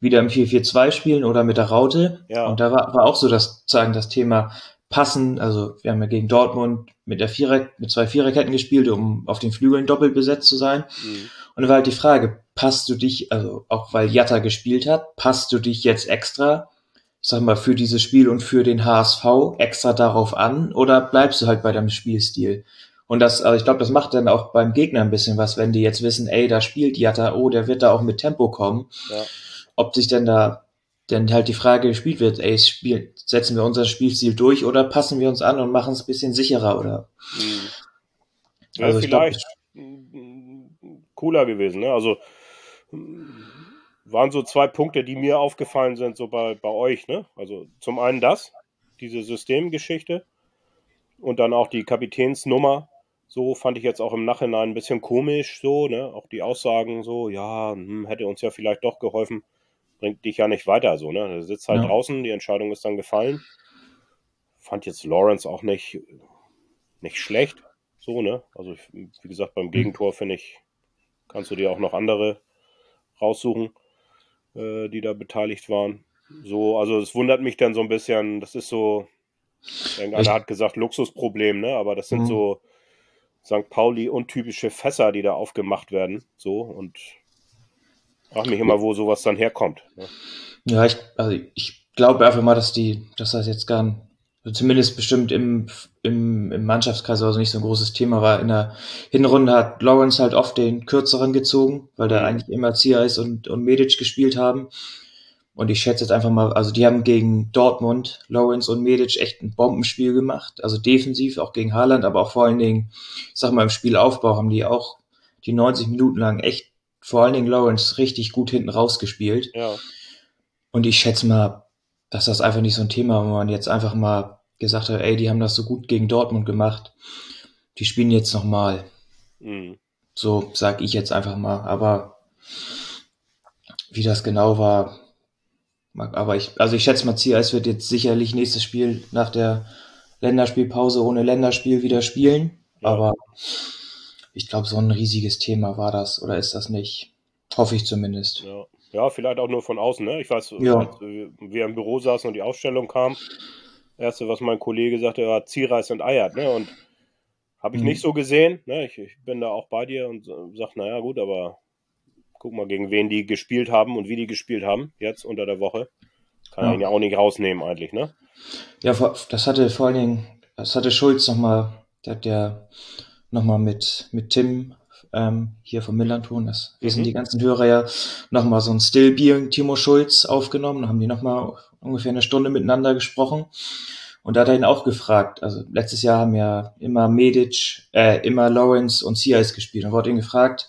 wieder im 4-4-2 spielen oder mit der Raute. Ja. Und da war, war auch so das sagen das Thema passen. Also wir haben ja gegen Dortmund mit der Vierer, mit zwei Viererketten gespielt, um auf den Flügeln doppelt besetzt zu sein. Mhm. Und da war halt die Frage, passt du dich, also auch weil Jatta gespielt hat, passt du dich jetzt extra, ich sag mal, für dieses Spiel und für den HSV extra darauf an oder bleibst du halt bei deinem Spielstil? Und das, also ich glaube, das macht dann auch beim Gegner ein bisschen was, wenn die jetzt wissen, ey, da spielt Jatta, oh, der wird da auch mit Tempo kommen. Ja. Ob sich denn da denn halt die Frage gespielt wird, ey, spiel, setzen wir unser Spielstil durch oder passen wir uns an und machen es ein bisschen sicherer oder mhm. ja, also vielleicht glaub, cooler gewesen, ne? Also waren so zwei Punkte, die mir aufgefallen sind, so bei, bei euch, ne? Also zum einen das, diese Systemgeschichte und dann auch die Kapitänsnummer. So fand ich jetzt auch im Nachhinein ein bisschen komisch, so, ne? Auch die Aussagen so, ja, hm, hätte uns ja vielleicht doch geholfen bringt dich ja nicht weiter so, ne? Du sitzt halt ja. draußen, die Entscheidung ist dann gefallen. Fand jetzt Lawrence auch nicht, nicht schlecht, so, ne? Also, wie gesagt, beim Gegentor finde ich, kannst du dir auch noch andere raussuchen, äh, die da beteiligt waren. So, also es wundert mich dann so ein bisschen, das ist so, irgendeiner hat gesagt, Luxusproblem, ne? Aber das sind mhm. so St. Pauli untypische Fässer, die da aufgemacht werden. So und Frag mich immer, wo sowas dann herkommt. Ne? Ja, ich, also ich glaube einfach mal, dass die, dass das jetzt gar zumindest bestimmt im, im, im Mannschaftskreis also nicht so ein großes Thema war. In der Hinrunde hat Lawrence halt oft den kürzeren gezogen, weil da mhm. eigentlich immer Ziais und, und Medic gespielt haben. Und ich schätze jetzt einfach mal, also die haben gegen Dortmund, Lawrence und Medic echt ein Bombenspiel gemacht. Also defensiv, auch gegen Haaland, aber auch vor allen Dingen, ich sag mal, im Spielaufbau haben die auch die 90 Minuten lang echt vor allen Dingen Lawrence richtig gut hinten rausgespielt. Ja. Und ich schätze mal, dass das einfach nicht so ein Thema, wo man jetzt einfach mal gesagt hat, ey, die haben das so gut gegen Dortmund gemacht. Die spielen jetzt nochmal. Mhm. So sag ich jetzt einfach mal. Aber wie das genau war, aber ich, also ich schätze mal, CIS wird jetzt sicherlich nächstes Spiel nach der Länderspielpause ohne Länderspiel wieder spielen. Ja. Aber ich glaube, so ein riesiges Thema war das oder ist das nicht. Hoffe ich zumindest. Ja, ja vielleicht auch nur von außen. Ne? Ich weiß, ja. als wir im Büro saßen und die Ausstellung kam, erste, was mein Kollege sagte, war Zierreis und Eiert. Ne? Und habe ich mhm. nicht so gesehen. Ne? Ich, ich, bin da auch bei dir und sage, naja, gut, aber guck mal, gegen wen die gespielt haben und wie die gespielt haben, jetzt unter der Woche. Kann ja. ihn ja auch nicht rausnehmen, eigentlich, ne? Ja, das hatte vor allen Dingen, das hatte Schulz nochmal, der hat ja nochmal mit, mit Tim ähm, hier vom Millanton, das wissen mhm. die ganzen Hörer ja, nochmal so ein Stillbier Timo Schulz aufgenommen, haben die nochmal ungefähr eine Stunde miteinander gesprochen. Und da hat er ihn auch gefragt, also letztes Jahr haben ja immer Medic, äh, immer Lawrence und Cias gespielt und wurde ihn gefragt,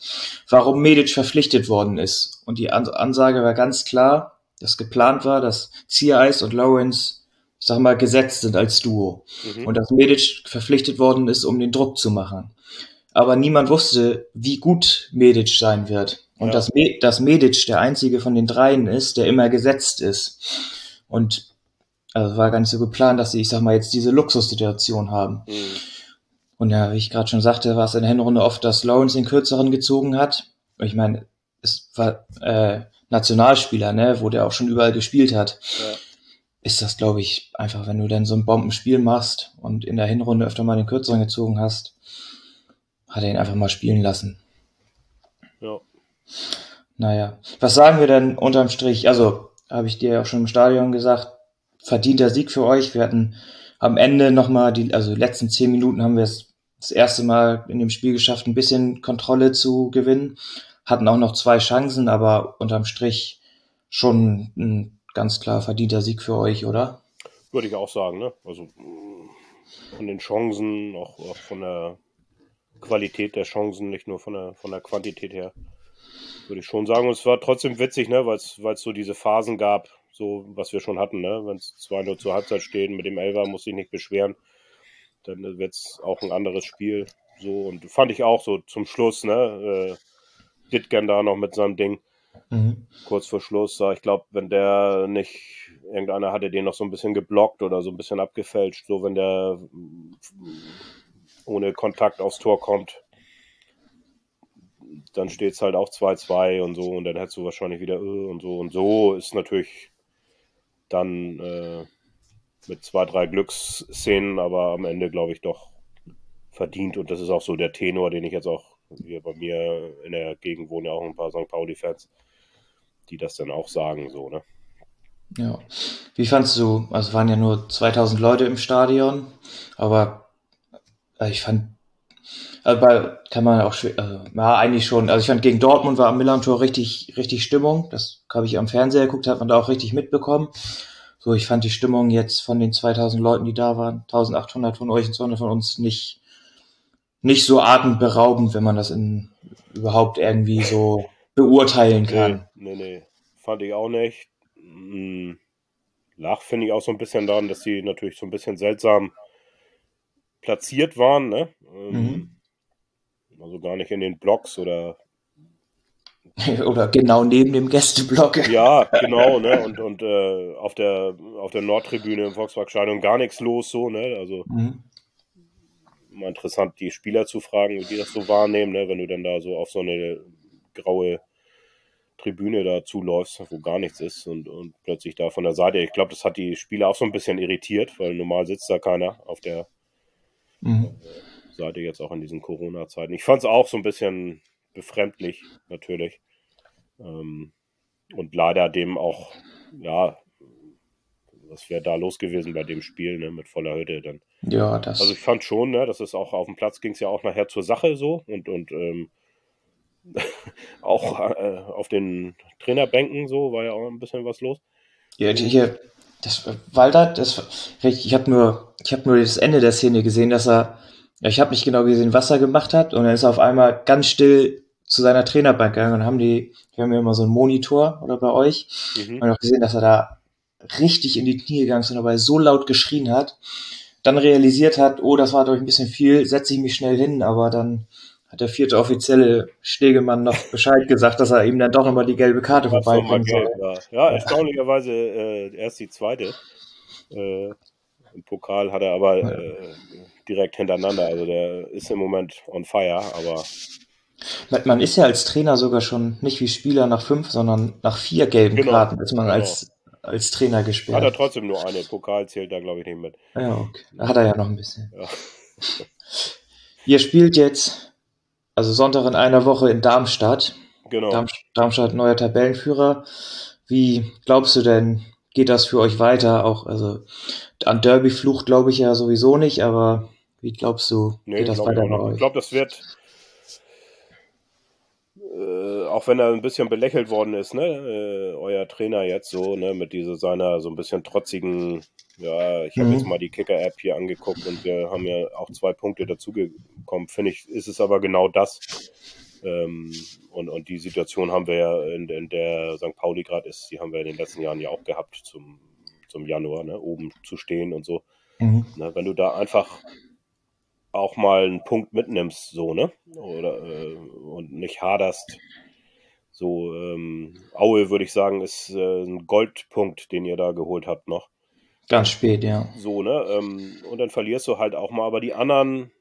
warum Medic verpflichtet worden ist. Und die Ansage war ganz klar, dass geplant war, dass Cias und Lawrence ich sag mal, gesetzt sind als Duo. Mhm. Und dass Medic verpflichtet worden ist, um den Druck zu machen. Aber niemand wusste, wie gut Medic sein wird. Und ja. dass, Me dass Medic der einzige von den dreien ist, der immer gesetzt ist. Und also war gar nicht so geplant, dass sie, ich sag mal, jetzt diese Luxussituation haben. Mhm. Und ja, wie ich gerade schon sagte, war es in der Hinrunde oft, dass Lawrence den kürzeren gezogen hat. Ich meine, es war äh, Nationalspieler, ne, wo der auch schon überall gespielt hat. Ja ist das, glaube ich, einfach, wenn du dann so ein Bombenspiel machst und in der Hinrunde öfter mal den Kürzeren gezogen hast, hat er ihn einfach mal spielen lassen. Ja. Naja, was sagen wir denn unterm Strich? Also, habe ich dir auch schon im Stadion gesagt, verdienter Sieg für euch. Wir hatten am Ende nochmal die, also die letzten zehn Minuten haben wir es das erste Mal in dem Spiel geschafft, ein bisschen Kontrolle zu gewinnen. Hatten auch noch zwei Chancen, aber unterm Strich schon ein ganz klar verdienter Sieg für euch, oder? Würde ich auch sagen, ne? Also von den Chancen, auch, auch von der Qualität der Chancen, nicht nur von der, von der Quantität her, würde ich schon sagen. Und es war trotzdem witzig, ne? weil es so diese Phasen gab, so was wir schon hatten, ne? wenn es 2-0 zur Halbzeit stehen, mit dem Elfer muss ich nicht beschweren, dann wird es auch ein anderes Spiel. So und fand ich auch so zum Schluss, ne? Äh, Ditgen da noch mit seinem Ding. Mhm. Kurz vor Schluss, ich glaube, wenn der nicht, irgendeiner hatte den noch so ein bisschen geblockt oder so ein bisschen abgefälscht, so wenn der ohne Kontakt aufs Tor kommt, dann steht es halt auch 2-2 und so und dann hättest du wahrscheinlich wieder äh, und so und so ist natürlich dann äh, mit zwei, drei Glücksszenen, aber am Ende glaube ich doch verdient und das ist auch so der Tenor, den ich jetzt auch hier bei mir in der Gegend wohnen ja auch ein paar St. Pauli-Fans, die das dann auch sagen, so, ne? Ja. Wie fandst du, also waren ja nur 2000 Leute im Stadion, aber ich fand, also bei, kann man auch, also, ja, eigentlich schon, also ich fand gegen Dortmund war am Millantor richtig, richtig Stimmung, das habe ich am Fernseher geguckt, hat man da auch richtig mitbekommen. So, ich fand die Stimmung jetzt von den 2000 Leuten, die da waren, 1800 von euch und 200 von uns nicht, nicht so atemberaubend, wenn man das in, überhaupt irgendwie so (laughs) beurteilen kann. Nee, nee, nee. fand ich auch nicht. Hm. Lach finde ich auch so ein bisschen daran, dass sie natürlich so ein bisschen seltsam platziert waren, ne? Ähm, mhm. Also gar nicht in den Blocks oder (laughs) oder genau neben dem Gästeblock. (laughs) Ja, genau, ne? Und, und äh, auf der auf der Nordtribüne im Volksparkstadion gar nichts los, so, ne? Also mhm mal interessant, die Spieler zu fragen, wie die das so wahrnehmen, ne? wenn du dann da so auf so eine graue Tribüne da zuläufst, wo gar nichts ist und, und plötzlich da von der Seite. Ich glaube, das hat die Spieler auch so ein bisschen irritiert, weil normal sitzt da keiner auf der mhm. Seite jetzt auch in diesen Corona-Zeiten. Ich fand es auch so ein bisschen befremdlich, natürlich. Ähm, und leider dem auch, ja, was wäre da los gewesen bei dem Spiel, ne, mit voller Hütte dann. Ja, das. Also ich fand schon, ne, das ist auch auf dem Platz ging es ja auch nachher zur Sache so und, und ähm, (laughs) auch äh, auf den Trainerbänken so war ja auch ein bisschen was los. Ja, hier, das Walter, das ich habe nur, ich habe nur das Ende der Szene gesehen, dass er, ich habe nicht genau gesehen, was er gemacht hat und dann ist er auf einmal ganz still zu seiner Trainerbank gegangen und haben die, wir haben ja immer so einen Monitor oder bei euch, mhm. und auch gesehen, dass er da richtig in die Knie gegangen ist und dabei so laut geschrien hat, dann realisiert hat, oh, das war doch ein bisschen viel, setze ich mich schnell hin, aber dann hat der vierte offizielle Stegemann noch (laughs) Bescheid gesagt, dass er ihm dann doch nochmal die gelbe Karte vorbeibringen soll. Ja, erstaunlicherweise äh, erst die zweite. Äh, Im Pokal hat er aber äh, direkt hintereinander. Also der ist im Moment on fire, aber. Man ist ja als Trainer sogar schon nicht wie Spieler nach fünf, sondern nach vier gelben genau, Karten ist man genau. als als Trainer gespielt. Hat er trotzdem nur eine. Pokal zählt da, glaube ich, nicht mit. Ja, okay. Hat er ja noch ein bisschen. Ja. (laughs) Ihr spielt jetzt, also Sonntag in einer Woche in Darmstadt. Genau. Darm, Darmstadt neuer Tabellenführer. Wie glaubst du denn, geht das für euch weiter? Auch, also an Derby-Flucht glaube ich ja sowieso nicht, aber wie glaubst du, nee, geht das weiter bei euch? Ich glaube, das wird äh, auch wenn er ein bisschen belächelt worden ist, ne, äh, euer Trainer jetzt so, ne, mit dieser seiner so ein bisschen trotzigen, ja, ich habe mhm. jetzt mal die Kicker-App hier angeguckt und wir haben ja auch zwei Punkte dazugekommen, finde ich, ist es aber genau das. Ähm, und, und die Situation haben wir ja, in, in der St. Pauli gerade ist, die haben wir in den letzten Jahren ja auch gehabt zum, zum Januar, ne, oben zu stehen und so. Mhm. Ne, wenn du da einfach auch mal einen Punkt mitnimmst, so, ne? Oder äh, und nicht haderst. So, ähm, Aue, würde ich sagen, ist äh, ein Goldpunkt, den ihr da geholt habt noch. Ganz spät, ja. So, ne? Ähm, und dann verlierst du halt auch mal, aber die anderen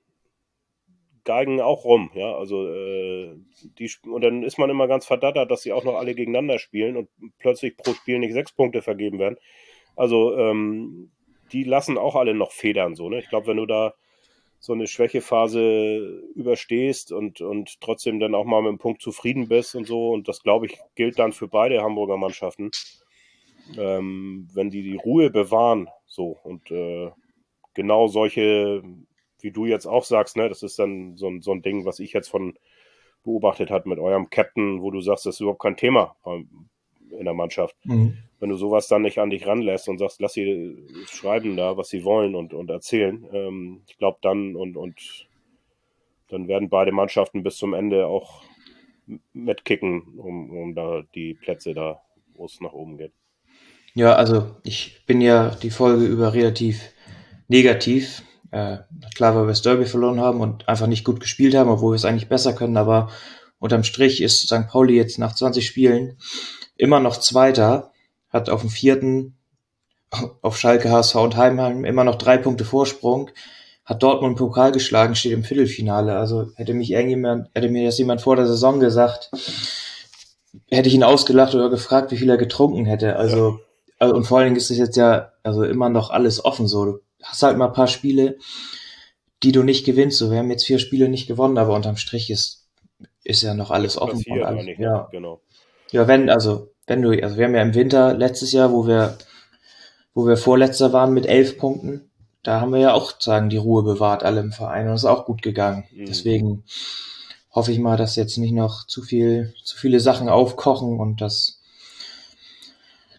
geigen auch rum, ja. Also, äh, die, und dann ist man immer ganz verdattert, dass sie auch noch alle gegeneinander spielen und plötzlich pro Spiel nicht sechs Punkte vergeben werden. Also, ähm, die lassen auch alle noch federn, so, ne? Ich glaube, wenn du da so eine Schwächephase überstehst und, und trotzdem dann auch mal mit dem Punkt zufrieden bist und so. Und das, glaube ich, gilt dann für beide Hamburger Mannschaften. ähm, wenn die die Ruhe bewahren, so und äh, genau solche, wie du jetzt auch sagst, ne, das ist dann so ein, so ein Ding, was ich jetzt von beobachtet hat mit eurem Captain, wo du sagst, das ist überhaupt kein Thema in der Mannschaft. Mhm. Wenn du sowas dann nicht an dich ranlässt und sagst, lass sie schreiben da, was sie wollen und, und erzählen, ähm, ich glaube dann und, und dann werden beide Mannschaften bis zum Ende auch mitkicken, um, um da die Plätze da, wo es nach oben geht. Ja, also ich bin ja die Folge über relativ negativ. Äh, klar, weil wir das Derby verloren haben und einfach nicht gut gespielt haben, obwohl wir es eigentlich besser können, aber unterm Strich ist St. Pauli jetzt nach 20 Spielen immer noch Zweiter, hat auf dem vierten auf Schalke, HSV und Heimheim immer noch drei Punkte Vorsprung, hat Dortmund Pokal geschlagen, steht im Viertelfinale. Also hätte mich irgendjemand, hätte mir das jemand vor der Saison gesagt, hätte ich ihn ausgelacht oder gefragt, wie viel er getrunken hätte. Also, ja. also und vor allen Dingen ist es jetzt ja also immer noch alles offen so. Du hast halt mal ein paar Spiele, die du nicht gewinnst. So, wir haben jetzt vier Spiele nicht gewonnen, aber unterm Strich ist, ist ja noch alles offen. Alles, nicht, ja. Genau. Ja, wenn, also, wenn du, also wir haben ja im Winter letztes Jahr, wo wir, wo wir Vorletzter waren mit elf Punkten, da haben wir ja auch sagen die Ruhe bewahrt, alle im Verein und es ist auch gut gegangen. Mhm. Deswegen hoffe ich mal, dass jetzt nicht noch zu viel, zu viele Sachen aufkochen und dass,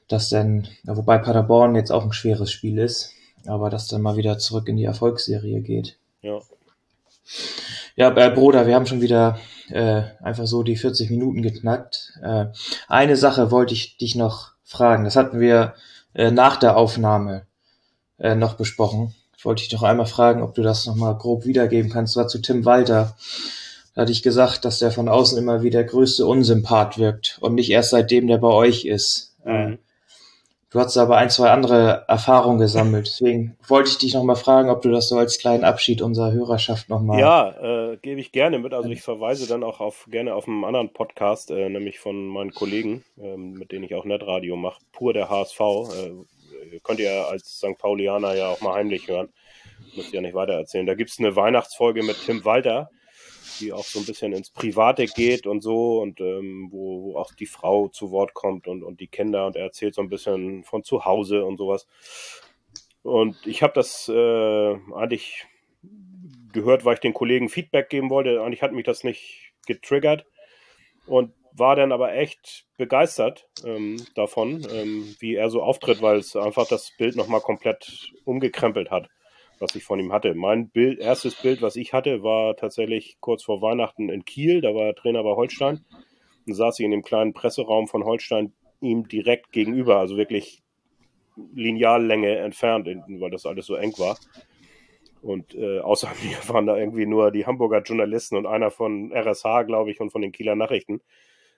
dass dann, ja, wobei Paderborn jetzt auch ein schweres Spiel ist, aber dass dann mal wieder zurück in die Erfolgsserie geht. Ja. Ja, äh, Bruder, wir haben schon wieder äh, einfach so die 40 Minuten geknackt. Äh, eine Sache wollte ich dich noch fragen. Das hatten wir äh, nach der Aufnahme äh, noch besprochen. Ich wollte dich doch einmal fragen, ob du das nochmal grob wiedergeben kannst. Das war zu Tim Walter. Da hatte ich gesagt, dass der von außen immer wie der größte Unsympath wirkt und nicht erst seitdem der bei euch ist. Mhm. Du hast aber ein, zwei andere Erfahrungen gesammelt. Deswegen wollte ich dich nochmal fragen, ob du das so als kleinen Abschied unserer Hörerschaft nochmal. Ja, äh, gebe ich gerne mit. Also ich verweise dann auch auf gerne auf einen anderen Podcast, äh, nämlich von meinen Kollegen, äh, mit denen ich auch Netradio mache, pur der HSV. Äh, könnt ihr als St. Paulianer ja auch mal heimlich hören. Müsst ihr ja nicht weiter erzählen. Da gibt es eine Weihnachtsfolge mit Tim Walter die auch so ein bisschen ins Private geht und so und ähm, wo, wo, auch die Frau zu Wort kommt und, und die Kinder und er erzählt so ein bisschen von zu Hause und sowas. Und ich habe das äh, eigentlich gehört, weil ich den Kollegen Feedback geben wollte. Eigentlich hat mich das nicht getriggert und war dann aber echt begeistert ähm, davon, ähm, wie er so auftritt, weil es einfach das Bild nochmal komplett umgekrempelt hat was ich von ihm hatte. Mein Bild, erstes Bild, was ich hatte, war tatsächlich kurz vor Weihnachten in Kiel. Da war er Trainer bei Holstein. Dann saß ich in dem kleinen Presseraum von Holstein ihm direkt gegenüber, also wirklich Lineallänge entfernt, weil das alles so eng war. Und äh, außer (laughs) mir waren da irgendwie nur die Hamburger Journalisten und einer von RSH, glaube ich, und von den Kieler Nachrichten.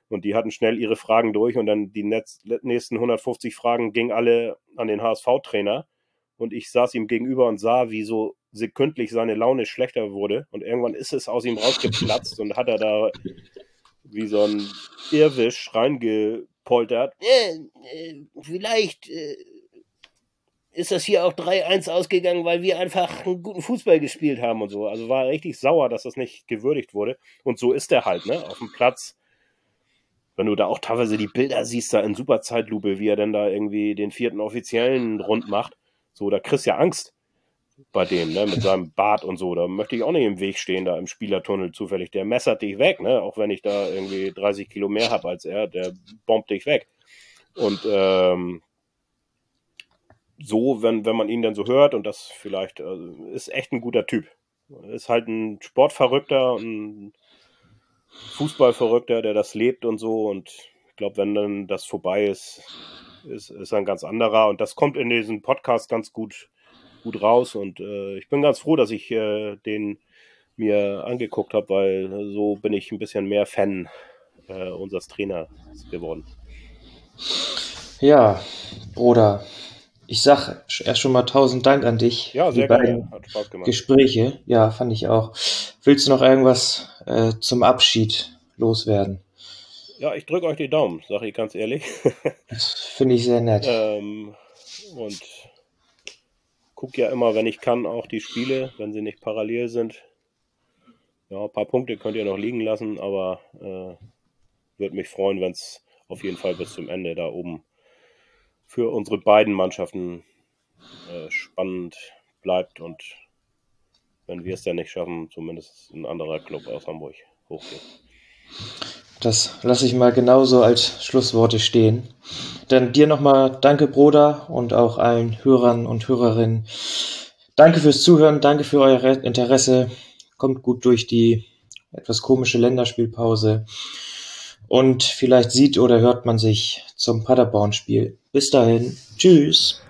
Und die hatten schnell ihre Fragen durch und dann die nächsten 150 Fragen gingen alle an den HSV-Trainer und ich saß ihm gegenüber und sah, wie so sekündlich seine Laune schlechter wurde und irgendwann ist es aus ihm rausgeplatzt und hat er da wie so ein Irrwisch reingepoltert. Äh, äh, vielleicht äh, ist das hier auch 3-1 ausgegangen, weil wir einfach einen guten Fußball gespielt haben und so. Also war richtig sauer, dass das nicht gewürdigt wurde. Und so ist er halt, ne? Auf dem Platz. Wenn du da auch teilweise die Bilder siehst, da in Superzeitlupe, wie er denn da irgendwie den vierten Offiziellen rund macht so, da kriegst du ja Angst bei dem, ne, mit seinem Bart und so. Da möchte ich auch nicht im Weg stehen, da im Spielertunnel zufällig. Der messert dich weg, ne, auch wenn ich da irgendwie 30 Kilo mehr habe als er, der bombt dich weg. Und ähm, so, wenn, wenn man ihn dann so hört und das vielleicht, also, ist echt ein guter Typ. Ist halt ein Sportverrückter, ein Fußballverrückter, der das lebt und so. Und ich glaube, wenn dann das vorbei ist, ist, ist ein ganz anderer und das kommt in diesem Podcast ganz gut, gut raus und äh, ich bin ganz froh, dass ich äh, den mir angeguckt habe, weil so bin ich ein bisschen mehr Fan äh, unseres Trainers geworden. Ja, Bruder, ich sag erst schon mal tausend Dank an dich. Ja, sehr gerne. Hat Spaß gemacht. Gespräche, ja, fand ich auch. Willst du noch irgendwas äh, zum Abschied loswerden? Ja, ich drücke euch die Daumen, sage ich ganz ehrlich. (laughs) das finde ich sehr nett. Ähm, und gucke ja immer, wenn ich kann, auch die Spiele, wenn sie nicht parallel sind. Ja, ein paar Punkte könnt ihr noch liegen lassen, aber äh, würde mich freuen, wenn es auf jeden Fall bis zum Ende da oben für unsere beiden Mannschaften äh, spannend bleibt und wenn wir es dann nicht schaffen, zumindest ein anderer Club aus Hamburg hochgeht. Das lasse ich mal genauso als Schlussworte stehen. Dann dir nochmal danke, Bruder, und auch allen Hörern und Hörerinnen. Danke fürs Zuhören, danke für euer Interesse. Kommt gut durch die etwas komische Länderspielpause. Und vielleicht sieht oder hört man sich zum Paderborn-Spiel. Bis dahin. Tschüss.